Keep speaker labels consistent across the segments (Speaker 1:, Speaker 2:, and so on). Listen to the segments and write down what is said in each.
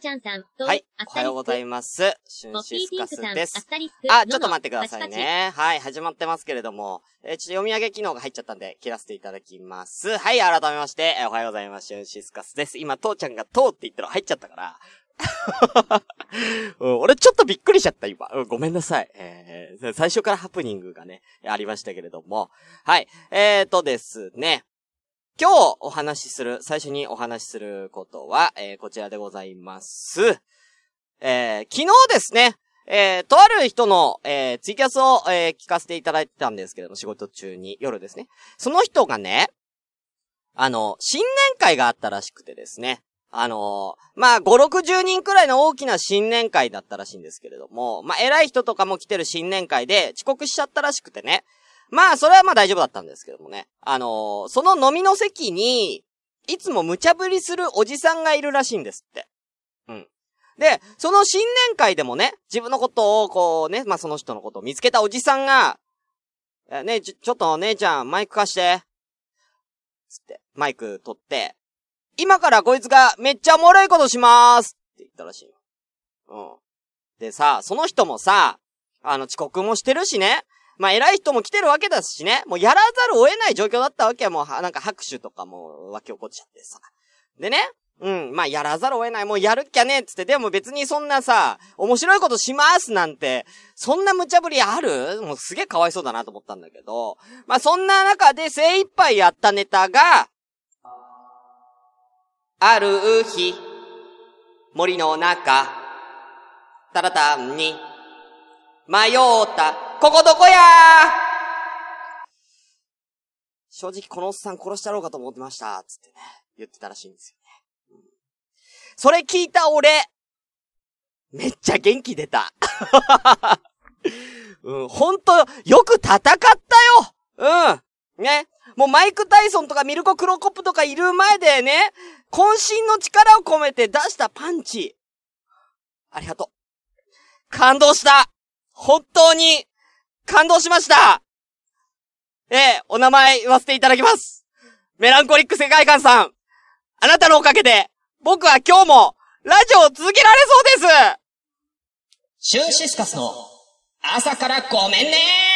Speaker 1: ちゃんさん、
Speaker 2: はい。おはようございます。シュンシスカスです。あ、ちょっと待ってください。ね。はい、始まってますけれども、えーちょっと読み上げ機能が入っちゃったんで、切らせていただきます。はい、改めまして、えーおはようございます。シュンシスカスです。今、父ちゃんがとうって言ったら入っちゃったから。うん俺ちょっとびっくりしちゃった、今。うんごめんなさい。えー最初からハプニングがね、ありましたけれども。はい。えーとですね。今日お話しする、最初にお話しすることは、えーこちらでございます。えー昨日ですね、えーとある人の、えーツイキャスを、えー聞かせていただいてたんですけども、仕事中に、夜ですね。その人がね、あの、新年会があったらしくてですね。あのまあ、5、60人くらいの大きな新年会だったらしいんですけれども、まあ、偉い人とかも来てる新年会で遅刻しちゃったらしくてね。まあ、それはまあ大丈夫だったんですけどもね。あのーその飲みの席に、いつも無茶ぶりするおじさんがいるらしいんですって。うん。で、その新年会でもね、自分のことをこうね、まあその人のことを見つけたおじさんが、ねえ、ちょ、ちょっと姉ちゃん、マイク貸して。つって、マイク取って、今からこいつがめっちゃおもろいことしまーすって言ったらしい。うん。でさ、その人もさ、あの遅刻もしてるしね、まあ偉い人も来てるわけだしね、もうやらざるを得ない状況だったわけよ。もう、なんか拍手とかも湧き起こっちゃってさ。でね、うん、まあやらざるを得ない。もうやるっきゃねえっつって、でも別にそんなさ、面白いことしますなんて、そんな無茶ぶりある？もうすげえかわいそうだなと思ったんだけど、まあそんな中で精一杯やったネタが、ある日、森の中、たらたんに、迷った、ここどこや正直このおっさん殺したろうかと思ってました、つってね、言ってたらしいんですよね。それ聞いた俺、めっちゃ元気出た。うん、ほんと、よく戦ったようん。ね。もうマイク・タイソンとかミルコ・クロコップとかいる前でね、渾身の力を込めて出したパンチ。ありがとう。感動した本当に、感動しましたええ、お名前言わせていただきます。メランコリック世界観さん。あなたのおかげで、僕は今日も、ラジオを続けられそうです
Speaker 3: シューシスカスの朝からごめんね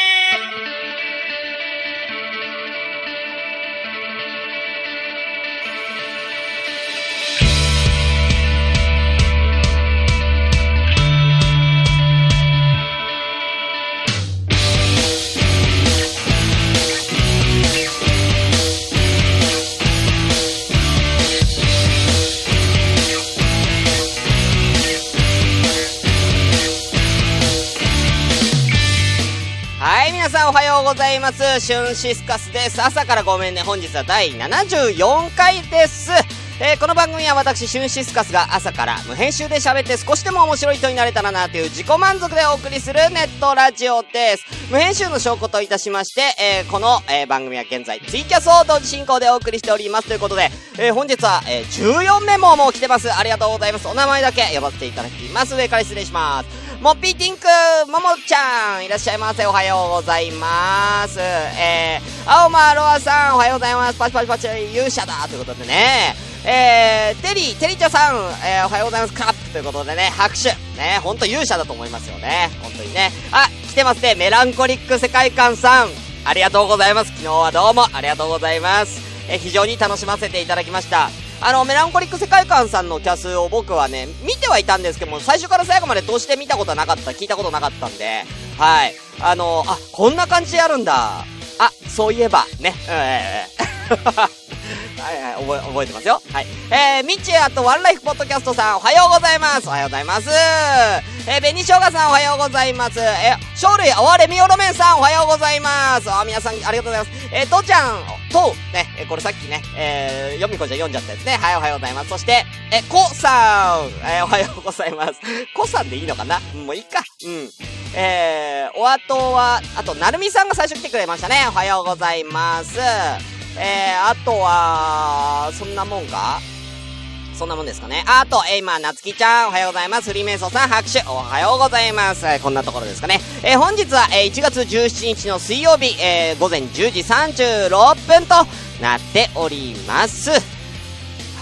Speaker 2: おはようございます。シュンシスカスです。朝からごめんね。本日は第74回です。えーこの番組は私、シュンシスカスが朝から無編集で喋って少しでも面白い人になれたらなという自己満足でお送りするネットラジオです。無編集の証拠といたしまして、えーこの、えー番組は現在ツイキャスを同時進行でお送りしておりますということで、え本日は、え14メモも来てます。ありがとうございます。お名前だけ呼ばせていただきます。上から失礼します。もっぴーティンクももちゃんいらっしゃいませ。おはようございます。えー、青間ロアさんおはようございます。パチパチパチ勇者だということでね。えー、テリー、テリチャさん、えー、おはようございます。カップということでね、拍手。ね、ほんと勇者だと思いますよね。本当にね。あ、来てますね。メランコリック世界観さん。ありがとうございます。昨日はどうもありがとうございます。え非常に楽しませていただきました。あの、メランコリック世界観さんのキャスを僕はね、見てはいたんですけども、最初から最後まで通して見たことなかった、聞いたことなかったんで、はい。あの、あ、こんな感じでやるんだ。あ、そういえば、ね。えーはいはい、覚え、覚えてますよ。はい。えー、ミッチーあとワンライフポッドキャストさん、おはようございます。おはようございます。えー、ベニショウガさん、おはようございます。えー、生類哀れみおろめんさん、おはようございます。あ、皆さん、ありがとうございます。えー、とちゃん、と、ね、えーこれさっきね、えー、よみこちゃん読んじゃったやつね。はい、おはようございます。そして、えー、こさん、えー、おはようございます。こさんでいいのかな？もういいか。うん。えー、お後は、あと、なるみさんが最初来てくれましたね。おはようございます。えー、あとは、そんなもんか？そんなもんですかね？あと、えー、今、なつきちゃん、おはようございます。フリーメイソーさん、拍手、おはようございます。こんなところですかね？えー本日は、えー1月17日の水曜日、えー午前10時36分となっております。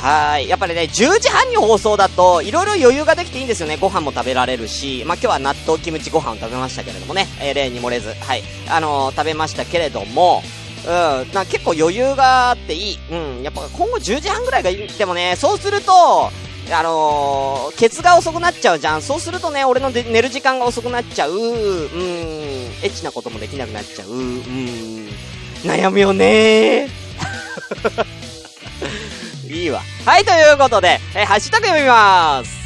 Speaker 2: はい。やっぱりね、10時半に放送だと、いろいろ余裕ができていいんですよね。ご飯も食べられるし、まあ、今日は納豆キムチご飯を食べましたけれどもね、えー、例に漏れず、はい。あの、食べましたけれども、うん、な結構余裕があっていい。うん、やっぱ今後10時半ぐらいがいい。でもね、そうすると、あのー、ケツが遅くなっちゃうじゃん。そうするとね、俺の寝る時間が遅くなっちゃう。うん、エッチなこともできなくなっちゃう。うん、悩むよね いいわ。はい、ということで、えー、ハッシュタグ読みます。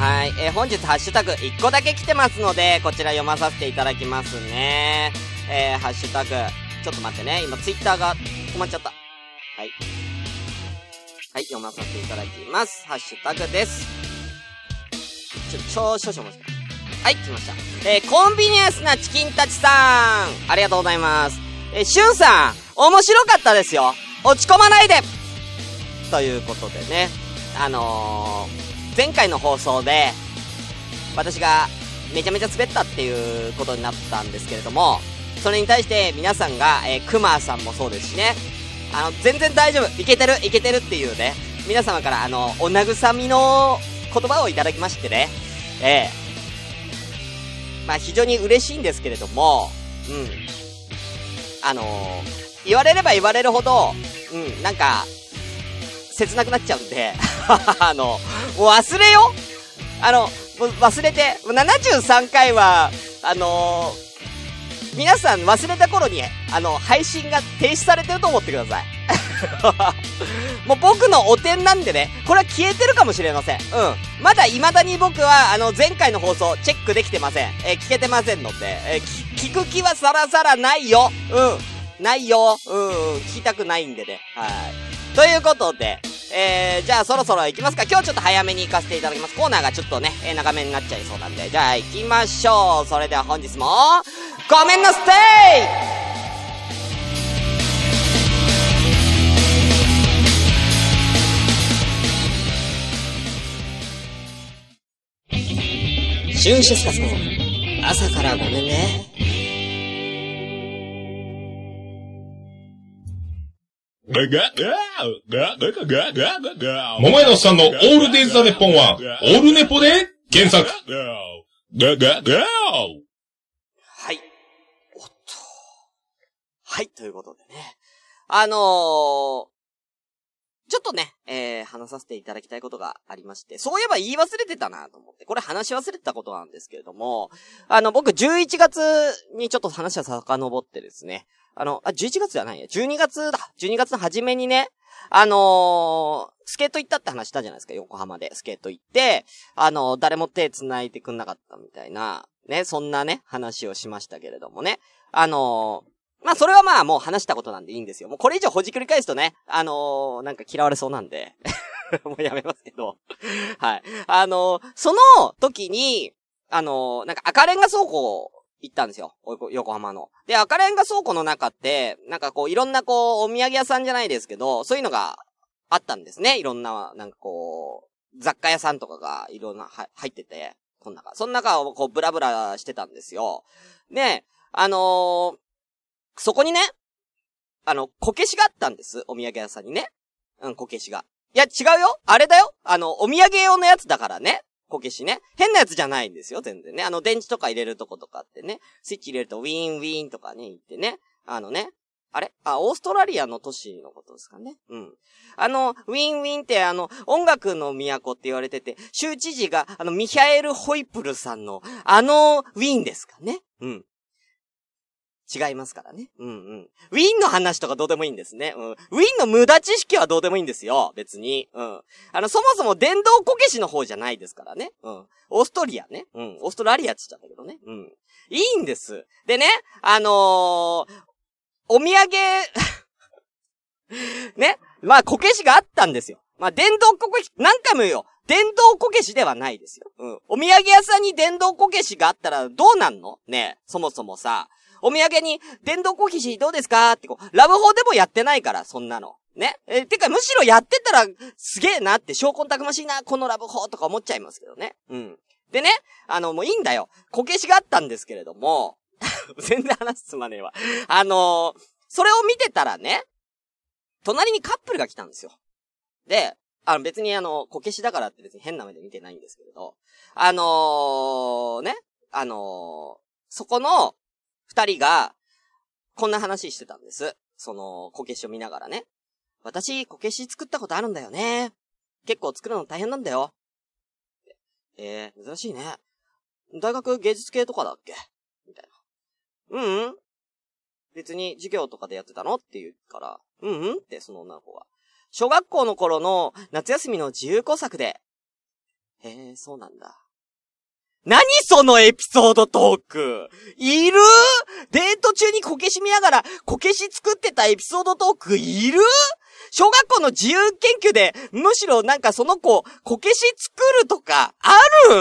Speaker 2: はい、えー、本日ハッシュタグ1個だけ来てますので、こちら読まさせていただきますね。えー、ハッシュタグ、ちょっと待ってね。今ツイッターが止まっちゃった。はい。はい、読まさせていただきます。ハッシュタグです。ちょ、少々お待ちくださいはい、来ました。えー、コンビニエンスなチキンたちさんありがとうございます。えー、しゅんさん面白かったですよ落ち込まないでということでね、あのー、前回の放送で、私がめちゃめちゃ滑ったっていうことになったんですけれども、それに対して皆さんが、えー、クマさんもそうですしね、あの、全然大丈夫。いけてるいけてるっていうね、皆様からあの、お慰みの言葉をいただきましてね、ええー、まあ非常に嬉しいんですけれども、うん。あのー、言われれば言われるほど、うん、なんか、切なくなっちゃうんで あの、もう忘れよあの、忘れて、73回は、あのー皆さん忘れた頃に、あの、配信が停止されてると思ってください。もう僕のお点なんでね、これは消えてるかもしれません。うん。まだ未だに僕は、あの、前回の放送、チェックできてません。えー、聞けてませんので、えー、聞く気はさらさらないよ。うん。ないよ。うん、聞きたくないんでね。はい。ということで、えー、じゃあそろそろ行きますか。今日ちょっと早めに行かせていただきます。コーナーがちょっとね、えー、長めになっちゃいそうなんで。じゃあ行きましょう。それでは本日も、ごめんなステイシュンシスカスの朝からごめんね。
Speaker 1: 桃屋のさんのオールデイズ・ザ・ネッポンは、オールネポで検索。はい。
Speaker 2: おっと。はい、ということでね。あのー、ちょっとね、えー、話させていただきたいことがありまして、そういえば言い忘れてたなと思って、これ話し忘れてたことなんですけれども、あの、僕11月にちょっと話は遡ってですね、あの、あ、11月じゃないや。12月だ。12月の初めにね、あのー、スケート行ったって話したじゃないですか、横浜で。スケート行って、あのー、誰も手繋いでくんなかったみたいな、ね、そんなね、話をしましたけれどもね。あのー、まあ、それはまあ、もう話したことなんでいいんですよ。もうこれ以上ほじくり返すとね、あのなんか嫌われそうなんで もうやめますけどはい。あのその時に、あのなんか赤レンガ倉庫行ったんですよ。横浜の。で、赤レンガ倉庫の中って、なんかこう、いろんなこう、お土産屋さんじゃないですけど、そういうのがあったんですね。いろんな、なんかこう、雑貨屋さんとかがいろんな、入ってて、この中。その中をこう、ブラブラしてたんですよ。で、あのー、そこにね、あの、こけしがあったんです。お土産屋さんにね。うん、こけしが。いや、違うよあれだよあの、お土産用のやつだからね。こけしね。変なやつじゃないんですよ、全然ね。あの、電池とか入れるとことかってね、スイッチ入れるとウィーンウィーンとかね、言ってね。あのね、あれ？あ、オーストラリアの都市のことですかね。うん。あの、ウィンウィンってあの、音楽の都って言われてて、州知事が、あの、ミヒャエル・ホイプルさんの、あの、ウィンですかね。うん。違いますからね。うんうん。ウィンの話とかどうでもいいんですね。うん。ウィンの無駄知識はどうでもいいんですよ。別に。うん。あの、そもそも電動こけしの方じゃないですからね。うん。オーストリアね。うん。オーストラリアって言っちゃったけどね。うん。いいんです。でね、あのー、お土産 ね。まあ、こけしがあったんですよ。まあ、電動こけし、何回も言うよ。電動こけしではないですよ。うん。お土産屋さんに電動こけしがあったらどうなんの？ねそもそもさ。お土産に、電動コキシどうですか？ってこう、ラブホでもやってないから、そんなの。ね？え、てか、むしろやってたら、すげえなって、証拠たくましいな、このラブホとか思っちゃいますけどね。うん。でね、あの、もういいんだよ。こけしがあったんですけれども、全然話すまねえわ。あのー、それを見てたらね、隣にカップルが来たんですよ。で、あの別にあの、こけしだからって別に変な目で見てないんですけれど、あのー、ね、あのー、そこの二人が、こんな話してたんです。その、こけしを見ながらね。私、こけし作ったことあるんだよね。結構作るの大変なんだよ。えー、珍しいね。大学芸術系とかだっけ？みたいな。うんうん別に授業とかでやってたの？って言うから、うんうんってその女の子が。小学校の頃の夏休みの自由工作で。へえ、そうなんだ。何そのエピソードトークいる？デート中にこけし見ながら、こけし作ってたエピソードトークいる？小学校の自由研究で、むしろなんかその子、こけし作るとか、ある？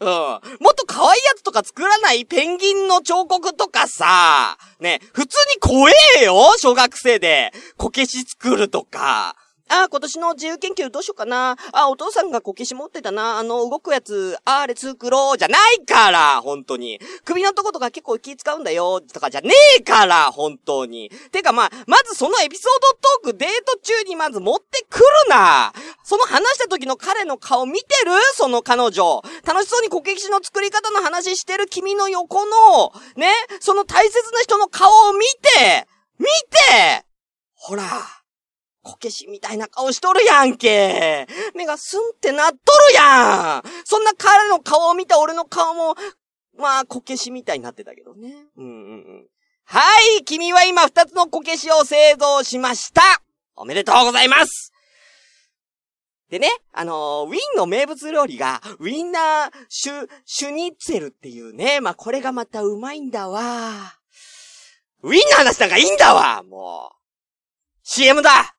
Speaker 2: うん。もっと可愛いやつとか作らないペンギンの彫刻とかさ、ね、普通に怖えよ小学生で。こけし作るとか。ああ、今年の自由研究どうしようかな。あ、お父さんがこけし持ってたな。あの、動くやつ、あれ作ろう。じゃないから本当に。首のとことか結構気使うんだよ。とかじゃねえから本当に。てかまあ、まずそのエピソードトークデート中にまず持ってくるな。その話した時の彼の顔見てる？その彼女。楽しそうにこけしの作り方の話してる君の横の、ね、その大切な人の顔を見て見てほら。こけしみたいな顔しとるやんけ。目がスンってなっとるやん。そんな彼の顔を見た俺の顔も、まあ、こけしみたいになってたけどね。うんうんうん。はい、君は今二つのこけしを製造しました。おめでとうございます。でね、あのー、ウィンの名物料理が、ウィンナーシュ、シュニッツェルっていうね、まあ、これがまたうまいんだわ。ウィンの話なんかいいんだわもう。CM だ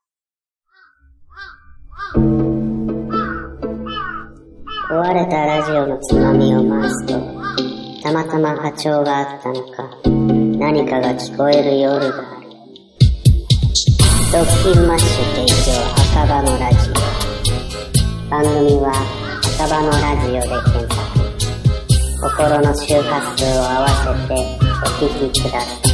Speaker 4: 壊れたラジオのつまみを回すと、たまたま波長があったのか、何かが聞こえる夜がある。ドッキンマッシュ提供赤羽のラジオ。番組は赤羽のラジオで検索。心の周波数を合わせてお聞きください。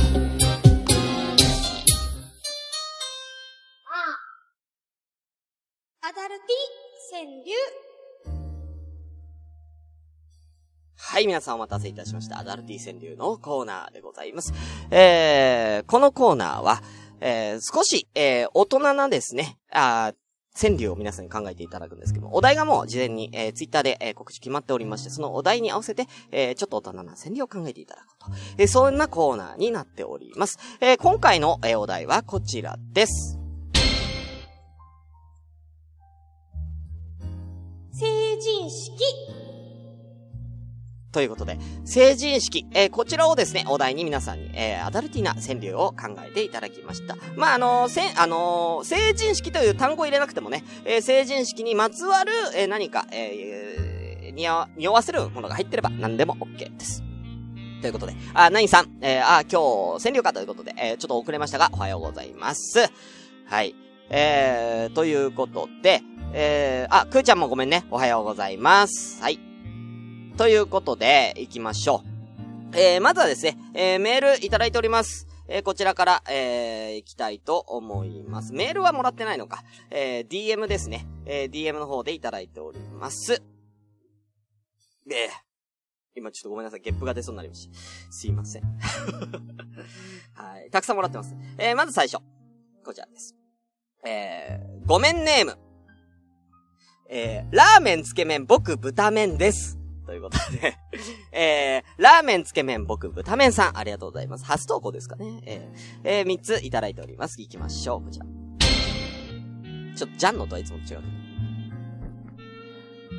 Speaker 2: はい、皆さんお待たせいたしました。アダルティ川柳のコーナーでございます。えー、このコーナーは、えー、少し、えー、大人なですね、あ川柳を皆さんに考えていただくんですけども、お題がもう事前に、えー、ツイッターで、えー、告知決まっておりまして、そのお題に合わせて、えー、ちょっと大人な川柳を考えていただくと。えー、そんなコーナーになっております。えー、今回の、えー、お題はこちらです。
Speaker 5: 人式
Speaker 2: ということで、成人式、えー、こちらをですね、お題に皆さんに、えー、アダルティな川柳を考えていただきました。まあ、あのー、せ、あのー、成人式という単語を入れなくてもね、えー、成人式にまつわる、えー、何か、えー、にわ、匂わせるものが入ってれば何でも OK です。ということで、あ、ナインさん、えー、あ、今日、川柳かということで、えー、ちょっと遅れましたが、おはようございます。はい。えー、ということで、えー、あ、くーちゃんもごめんね。おはようございます。はい。ということで、行きましょう。えー、まずはですね、えー、メールいただいております。えー、こちらから、えー、行きたいと思います。メールはもらってないのか。えー、DM ですね。えー、DM の方でいただいております。で、今ちょっとごめんなさい。ゲップが出そうになりました。すいません。はい。たくさんもらってます。えー、まず最初。こちらです。えー、ごめんネーム。えー、ラーメンつけ麺僕豚麺です。ということで えー、ラーメンつけ麺僕豚麺さん、ありがとうございます。初投稿ですかね。えー、えー、3ついただいております。行きましょう。こちら。ちょっと、ジャンのとはいつも違う。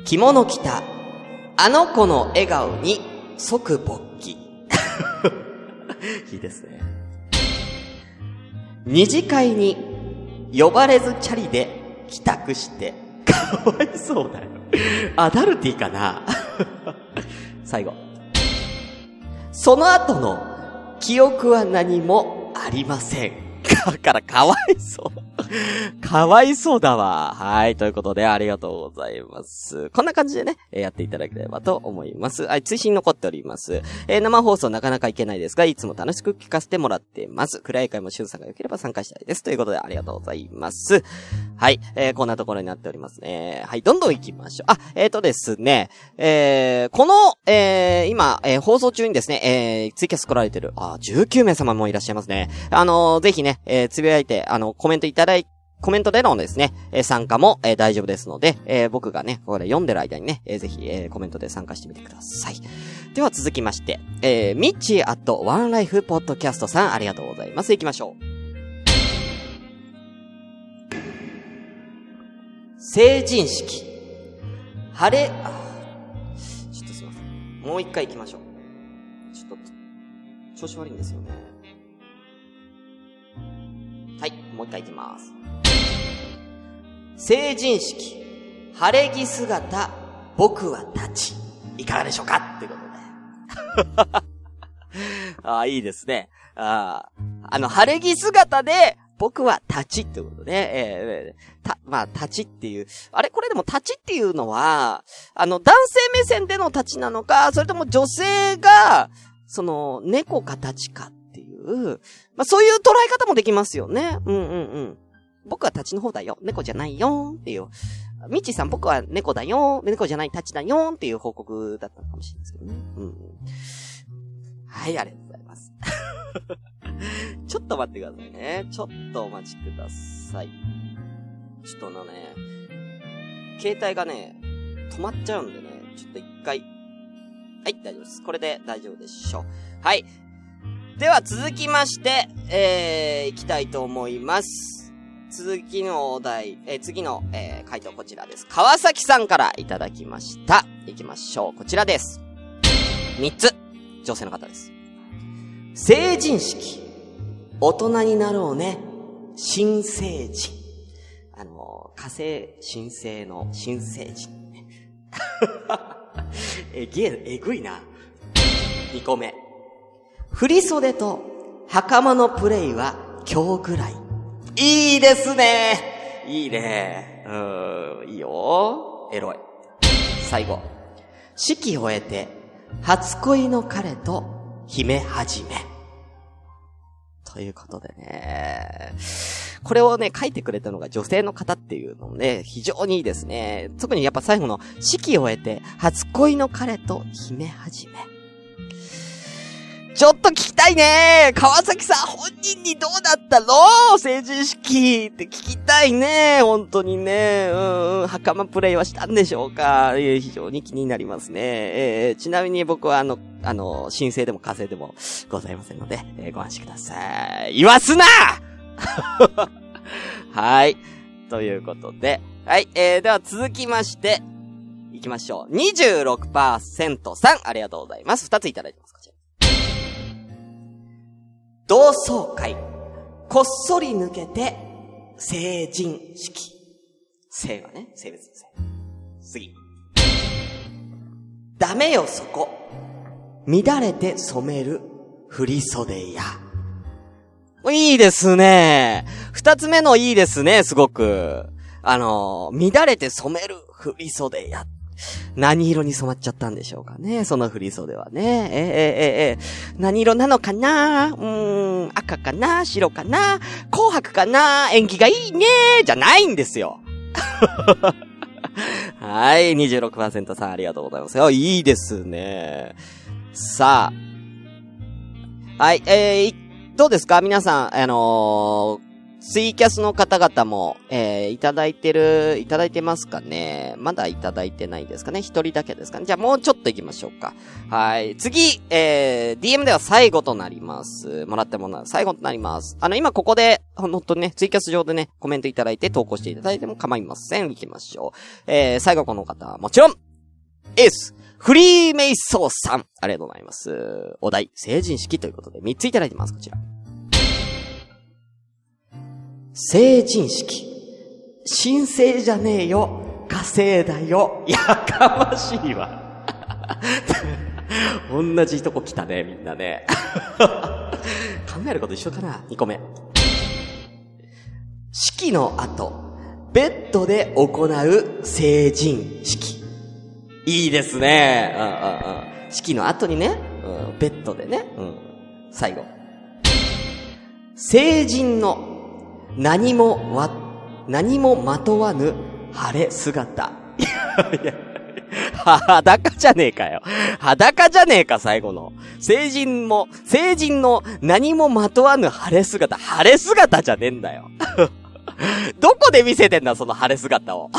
Speaker 2: 着物着た、あの子の笑顔に即勃起。いいですね。二次会に呼ばれずチャリで帰宅して、かわいそうだよ。アダルティかな？最後。その後の記憶は何もありません。だからかわいそう。かわいそうだわ。はい。ということで、ありがとうございます。こんな感じでね、えやっていただければと思います。はい。追伸残っております。えー生放送なかなかいけないですが、いつも楽しく聞かせてもらってます。暗い会もしゅんさんが良ければ参加したいです。ということで、ありがとうございます。はい。えーこんなところになっておりますね。はい。どんどん行きましょう。あ、えっ、とですね、えーこの、えー今、えー放送中にですね、えーツイキャス来られてる、あ、19名様もいらっしゃいますね。あのーぜひね、えーつぶやいて、あの、コメントいただいコメントでのですね、えー参加も、えー大丈夫ですので、えー僕がね、これ読んでる間にね、えーぜひ、えーコメントで参加してみてください。では続きまして、えーミッチーアットワンライフポッドキャストさん、ありがとうございます。行きましょう。成人式。晴れ、あちょっとすいません。もう一回行きましょう。ちょっと、調子悪いんですよね。もう一回行きます。成人式、晴れ着姿、僕は立ち。いかがでしょうか？ってことで。ああ、いいですね。ああ、あの、晴れ着姿で、僕は立ちってことで、えーえた、まあ、立ちっていう。あれ？これでも立ちっていうのは、あの、男性目線での立ちなのか、それとも女性が、その、猫か立ちか、まあ、そういう捉え方もできますよね。うんうんうん。僕は立ちの方だよ。猫じゃないよっていう。ミッチーさん僕は猫だよ。猫じゃない立ちだよっていう報告だったのかもしれないですけどね。うんうん。はい、ありがとうございます。ちょっと待ってくださいね。ちょっとお待ちください。ちょっとあのね、携帯がね、止まっちゃうんでね、ちょっと一回。はい、大丈夫です。これで大丈夫でしょう。はい。では続きまして、えー、行きたいと思います。続きのお題、えー次の、えー回答こちらです。川崎さんからいただきました。行きましょう。こちらです。三つ。女性の方です。成人式。大人になろうね。新成人。あの、火星新星の新成人。えげえ、えぐいな。二個目。振袖と袴のプレイは今日ぐらい。いいですねいいねうーん、いいよエロい。最後。式を終えて、初恋の彼と姫始め。ということでね。これをね、書いてくれたのが女性の方っていうのもね、非常にいいですね。特にやっぱ最後の式を終えて、初恋の彼と姫始め。ちょっと聞きたいね川崎さん本人にどうだったの成人式って聞きたいね本当にね。うん、うん、袴プレイはしたんでしょうか？非常に気になりますね。えーちなみに僕はあの、あの、申請でも火星でもございませんので、えーご安心ください。言わすな はい。ということで、はい、えー、では続きまして、いきましょう。26%さん、ありがとうございます。二ついただいてます。同窓会。こっそり抜けて、成人式。性はね、性別の性。次。ダメよそこ。乱れて染める振袖や。いいですね。二つ目のいいですね、すごく。あの、乱れて染める振袖や。何色に染まっちゃったんでしょうかね、その振袖はね。ええええええ何色なのかな？うーん、赤かな？白かな？紅白かな？縁起がいいね？じゃないんですよ。はい、26%さんありがとうございますよ。いいですね。さあ。はい、えー、どうですか？皆さん、あのーツイキャスの方々も、えー、いただいてる、いただいてますかねまだいただいてないですかね一人だけですかねじゃあもうちょっと行きましょうか。はい。次、えー、DM では最後となります。もらったものは最後となります。あの、今ここで、ほんとね、ツイキャス上でね、コメントいただいて投稿していただいても構いません。行きましょう。えー、最後この方は、もちろん、エース、フリーメイソーさん。ありがとうございます。お題、成人式ということで3ついただいてます。こちら。成人式。神聖じゃねえよ。火星だよ。やかましいわ。同じとこ来たね、みんなね。考えること一緒かな ?2 個目。式の後、ベッドで行う成人式。いいですね。うんうんうん。式の後にね、うん、ベッドでね、うん。最後。成人の何もわ、何もまとわぬ晴れ姿。いやいや裸じゃねえかよ。裸じゃねえか、最後の。成人も、成人の何もまとわぬ晴れ姿。晴れ姿じゃねえんだよ。どこで見せてんだ、その晴れ姿を。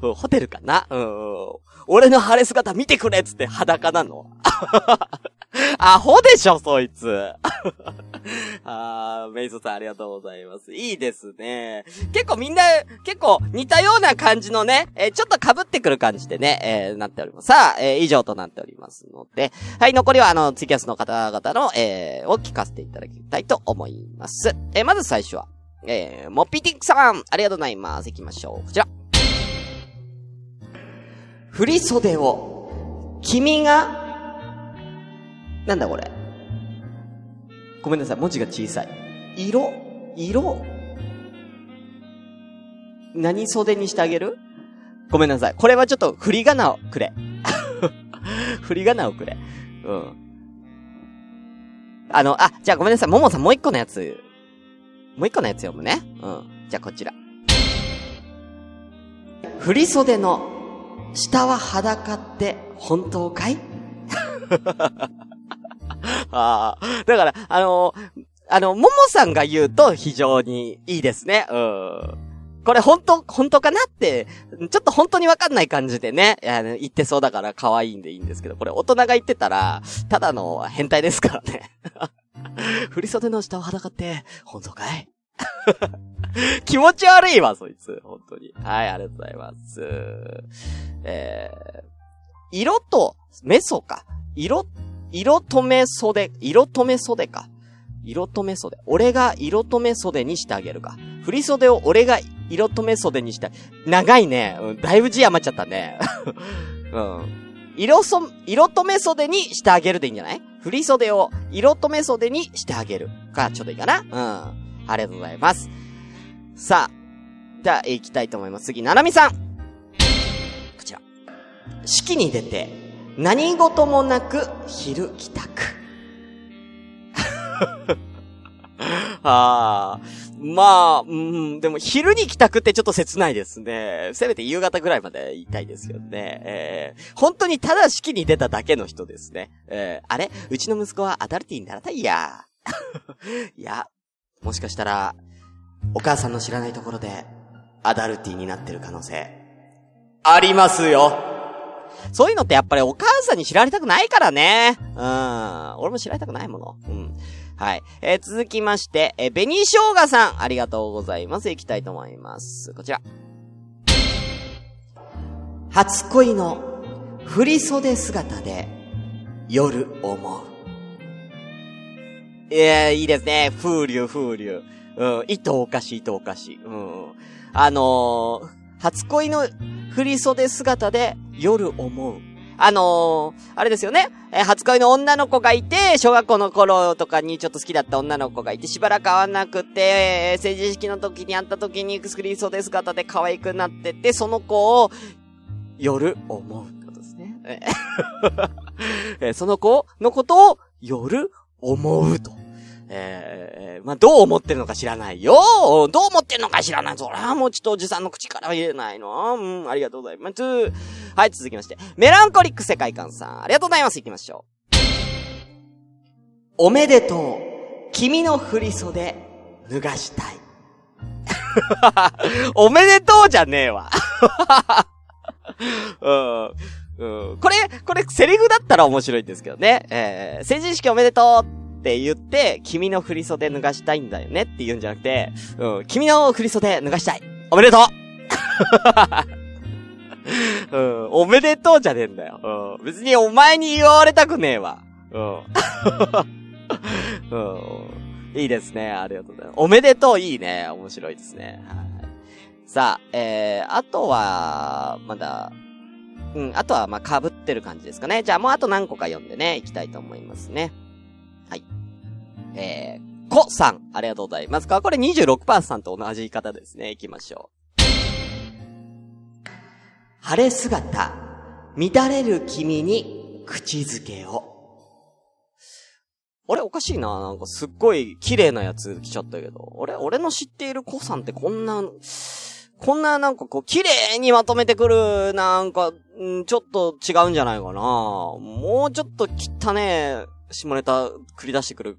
Speaker 2: ホテルかな？うん。俺の晴れ姿見てくれっつって裸なの アホでしょ、そいつ。あー、メイソさんありがとうございます。いいですね。結構みんな、結構似たような感じのね、えー、ちょっと被ってくる感じでね、えー、なっております。さあ、えー、以上となっておりますので、はい、残りはあの、ツイキャスの方々の、えー、を聞かせていただきたいと思います。えー、まず最初は、えー、モッピティックさん、ありがとうございます。行きましょう。こちら。振袖を、君が、なんだこれ。ごめんなさい、文字が小さい。色、色、何袖にしてあげる？ごめんなさい。これはちょっと振り仮名をくれ。振り仮名をくれ。うん。あの、あ、じゃあごめんなさい。ももさんもう一個のやつ。もう一個のやつ読むね。うん。じゃあこちら。振り袖の下は裸って本当かい？ああ。だから、あのー、あの、ももさんが言うと非常にいいですね。うん。これ本当、本当かなって、ちょっと本当にわかんない感じでね、あの言ってそうだから可愛いんでいいんですけど、これ大人が言ってたら、ただの変態ですからね。振袖の下を裸って、本当かい？気持ち悪いわ、そいつ。本当に。はい、ありがとうございます。えー、色と、メソか。色、色止め袖、色止め袖か。色止め袖。俺が色止め袖にしてあげるか。振袖を俺が色止め袖にして、長いね。だいぶ字余っちゃったね。うん。色そ、色止め袖にしてあげるでいいんじゃない？振袖を色止め袖にしてあげる。か、ちょうどいいかなうん。ありがとうございます。さあ。じゃあ、行きたいと思います。次、ななみさん。こちら。式に出て、何事もなく、昼帰宅。ああ。まあ、うん、でも昼に帰宅ってちょっと切ないですね。せめて夕方ぐらいまで言いたいですよね。えー、本当にただ式に出ただけの人ですね。えー、あれ？うちの息子はアダルティにならないや。いや、もしかしたら、お母さんの知らないところで、アダルティになってる可能性、ありますよ。そういうのってやっぱりお母さんに知られたくないからね。うん。俺も知られたくないもの。うん。はい。えー、続きまして、えー、紅生姜さん、ありがとうございます。行きたいと思います。こちら。初恋の振り袖姿で夜思う。いや、いいですね。風流、風流。うん、糸おかしい、糸おかしい。うん。あのー、初恋の振り袖姿で夜思う。あのー、あれですよね。え、初恋の女の子がいて、小学校の頃とかにちょっと好きだった女の子がいて、しばらく会わなくて、え、成人式の時に会った時に、スクリー袖姿で可愛くなってて、その子を、夜思うことですね。えー、その子のことを夜思うと。えー、まあ、どう思ってるのか知らないよどう思ってるのか知らないそら、もうちょっとおじさんの口から言えないのうん、ありがとうございます。はい、続きまして。メランコリック世界観さん、ありがとうございます。行きましょう。おめでとう。君の振り袖、脱がしたい。おめでとうじゃねえわ。うん。うん。これ、これ、セリフだったら面白いんですけどね。えー、成人式おめでとうって言って、君の振り袖脱がしたいんだよねって言うんじゃなくて、うん、君の振り袖脱がしたい。おめでとう うん、おめでとうじゃねえんだよ。うん、別にお前に言われたくねえわ。うん。うん、いいですね。ありがとうございます。おめでとういいね。面白いですね。はい。さあ、えー、あとは、まだ、うん、あとは、まあ被ってる感じですかね。じゃあもうあと何個か読んでね、行きたいと思いますね。はい。えー、こさん、ありがとうございます。か、これ26%さんと同じ言い方ですね。行きましょう。晴れ姿、乱れる君に口づけを。あれおかしいな。なんかすっごい綺麗なやつ来ちゃったけど。俺、俺の知っている子さんってこんな、こんななんかこう綺麗にまとめてくる、なんか、んちょっと違うんじゃないかな。もうちょっと汚ねえ下ネタ繰り出してくる。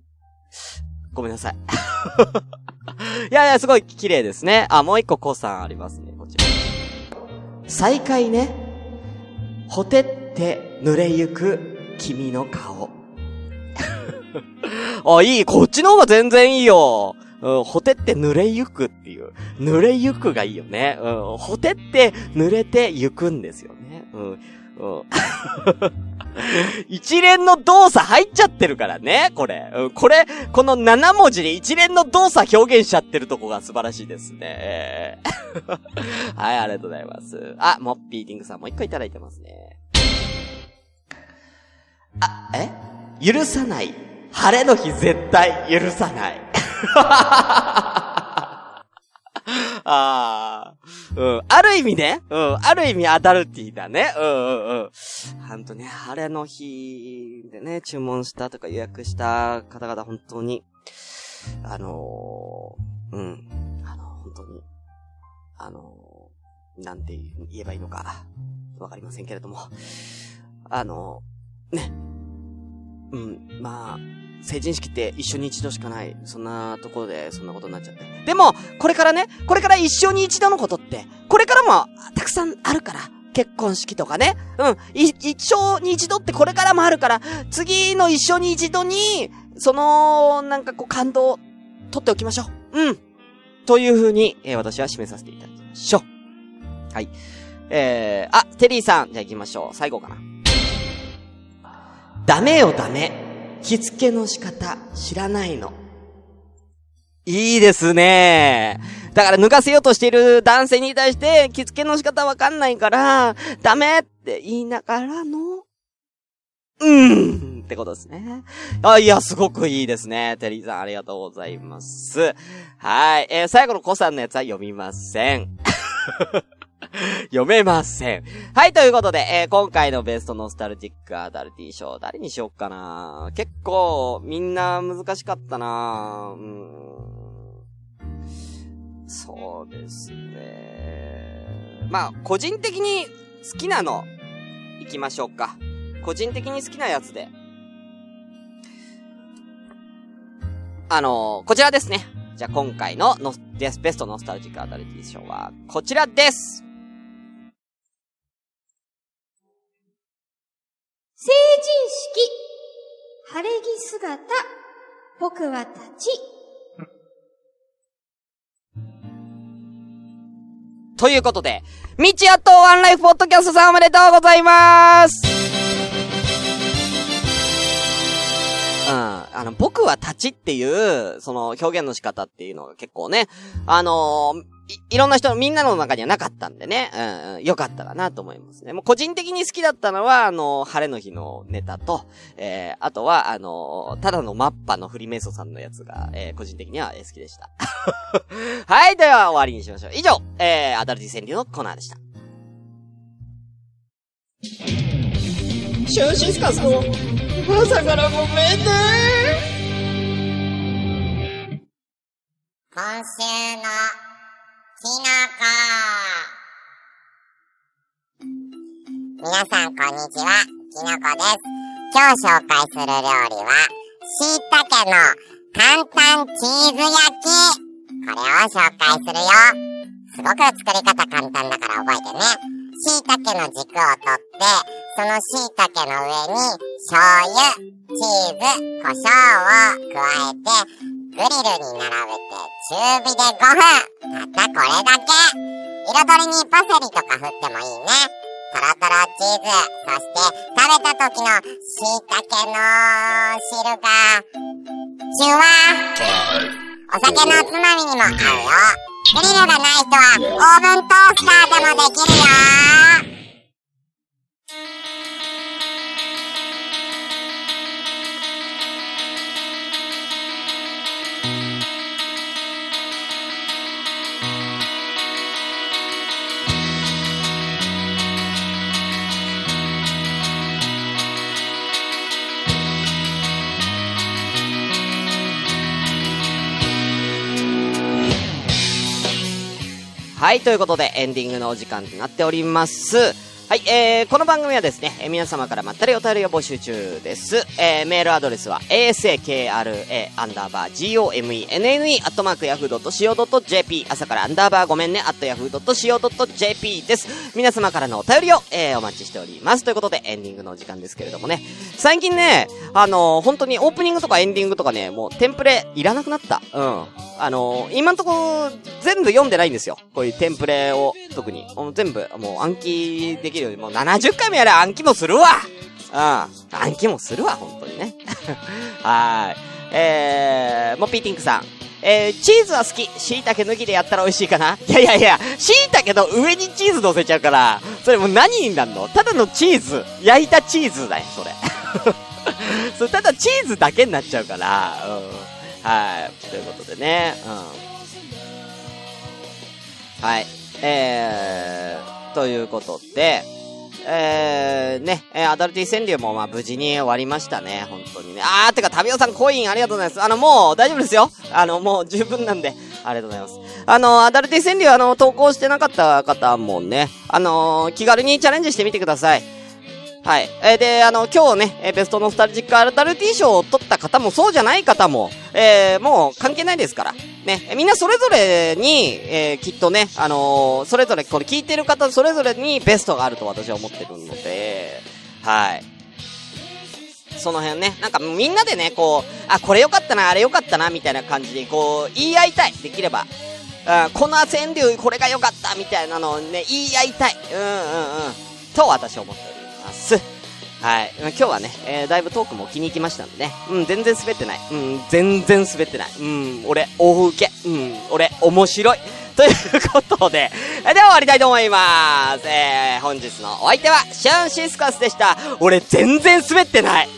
Speaker 2: ごめんなさい。いやいや、すごい綺麗ですね。あ、もう一個子さんありますね。こちら。再会ね。ほてって濡れゆく君の顔。あ、いい。こっちの方が全然いいよ。うん、ほてって濡れゆくっていう。濡れゆくがいいよね。うん、ほてって濡れてゆくんですよね。うん、うん。一連の動作入っちゃってるからね、これ。うん、これ、この7文字で一連の動作表現しちゃってるとこが素晴らしいですね。はい、ありがとうございます。あ、モッピーティングさんもう一個いただいてますね。あ、え？許さない。晴れの日絶対許さない。ああ。うん。ある意味ね。うん。ある意味アダルティだね。うんうんうん。ほんとね、晴れの日でね、注文したとか予約した方々本当に、あのー、うん。あの、本当に、あのー、なんて言えばいいのか、わかりませんけれども、あのー、ね。うん、まあ、成人式って一緒に一度しかない。そんなところでそんなことになっちゃって。でも、これからね、これから一生に一度のことって、これからもたくさんあるから。結婚式とかね。うん。一生に一度ってこれからもあるから、次の一生に一度に、その、なんかこう感動、取っておきましょう。うん。という風に、えー、私は締めさせていただきましょう。はい。えー、あ、テリーさん、じゃあ行きましょう。最後かな。ダメよダメ。着付けの仕方知らないの。いいですね。だから脱がせようとしている男性に対して着付けの仕方わかんないから、ダメって言いながらの、うんってことですね。あ、いや、すごくいいですね。テリーさん、ありがとうございます。はい。えー、最後のコさんのやつは読みません。読めません。はい、ということで、えー、今回のベストノスタルジックアダルティ賞、誰にしよっかな結構、みんな難しかったなうん。そうですね。まあ、個人的に好きなの、行きましょうか。個人的に好きなやつで。あのー、こちらですね。じゃあ今回のノベストノスタルジックアダルティ賞は、こちらです
Speaker 5: 姿、僕は立ち。
Speaker 2: ということで、みちやとワンライフポッドキャストさんおめでとうございますうん。あの、僕は立ちっていう、その表現の仕方っていうのが結構ね、あのーい、いろんな人、みんなの中にはなかったんでね、うん、うん、よかったかなと思いますね。もう個人的に好きだったのは、あの、晴れの日のネタと、えー、あとは、あの、ただのマッパのフリメイソさんのやつが、えー、個人的には好きでした。はい、では終わりにしましょう。以上、えー、アダルティ川柳のコーナーでした。
Speaker 3: シュンシスカスの朝からごめんね
Speaker 6: 今週の皆さん、こんにちは。きのこです。今日紹介する料理は、しいたけの簡単チーズ焼き。これを紹介するよ。すごく作り方簡単だから覚えてね。しいたけの軸を取って、そのしいたけの上に醤油、チーズ、胡椒を加えて、グリルに並べて中火で5分たったこれだけ彩りにパセリとか振ってもいいね。トロトロチーズ、そして食べた時の椎茸の汁が、シュワお酒のつまみにも合うよ。グリルがない人はオーブントースターでもできるよ。
Speaker 2: はい、ということでエンディングのお時間となっております。はい、えー、この番組はですね、え皆様からまったりお便りを募集中です。えー、メールアドレスは、asakra アンダーバー gomenne アットマークヤフー .co.jp 朝からアンダーバーごめんね、アットヤフー .co.jp です。皆様からのお便りを、えー、お待ちしております。ということで、エンディングの時間ですけれどもね、最近ね、あのー本当にオープニングとかエンディングとかね、もうテンプレいらなくなった。うん。あのー今んとこ全部読んでないんですよ。こういうテンプレを、特に。全部、もう暗記できるよ、もう70回もやれ暗記もするわうん。暗記もするわ、本当にね。はーい。えー、もっぴーティンクさん。えー、チーズは好き。椎茸抜きでやったら美味しいかないやいやいや、椎茸の上にチーズ乗せちゃうから、それもう何になんの？ただのチーズ。焼いたチーズだよ、それ。それただチーズだけになっちゃうから、うん。はい。ということでね、うん。はい。えー、ということで、えー、ね、えアダルティ川柳もまあ無事に終わりましたね、本当にね。あー、てか、タビオさんコインありがとうございます。あの、もう大丈夫ですよ。あの、もう十分なんで、ありがとうございます。あの、アダルティ川柳あの、投稿してなかった方もね、あの気軽にチャレンジしてみてください。はい。えーで、あの、今日ね、えーベストノスタルジックアダルティー賞を取った方もそうじゃない方も、えーもう関係ないですから。ね、みんなそれぞれに、えーきっとね、あのーそれぞれ、これ聞いてる方それぞれにベストがあると私は思ってるので、はい。その辺ね、なんかみんなでね、こう、あ、これ良かったな、あれ良かったな、みたいな感じで、こう、言い合いたい、できれば。うん、この川柳これが良かった、みたいなのをね、言い合いたい。うんうんうん。と私は思っております。はい。今日はね、えーだいぶトークも気に入きましたんでね。うん、全然滑ってない。うん、全然滑ってない。うん、俺、大受け。うん、俺、面白い。ということで、えでは終わりたいと思います。えー、本日のお相手は、シャンシスカスでした。俺、全然滑ってない。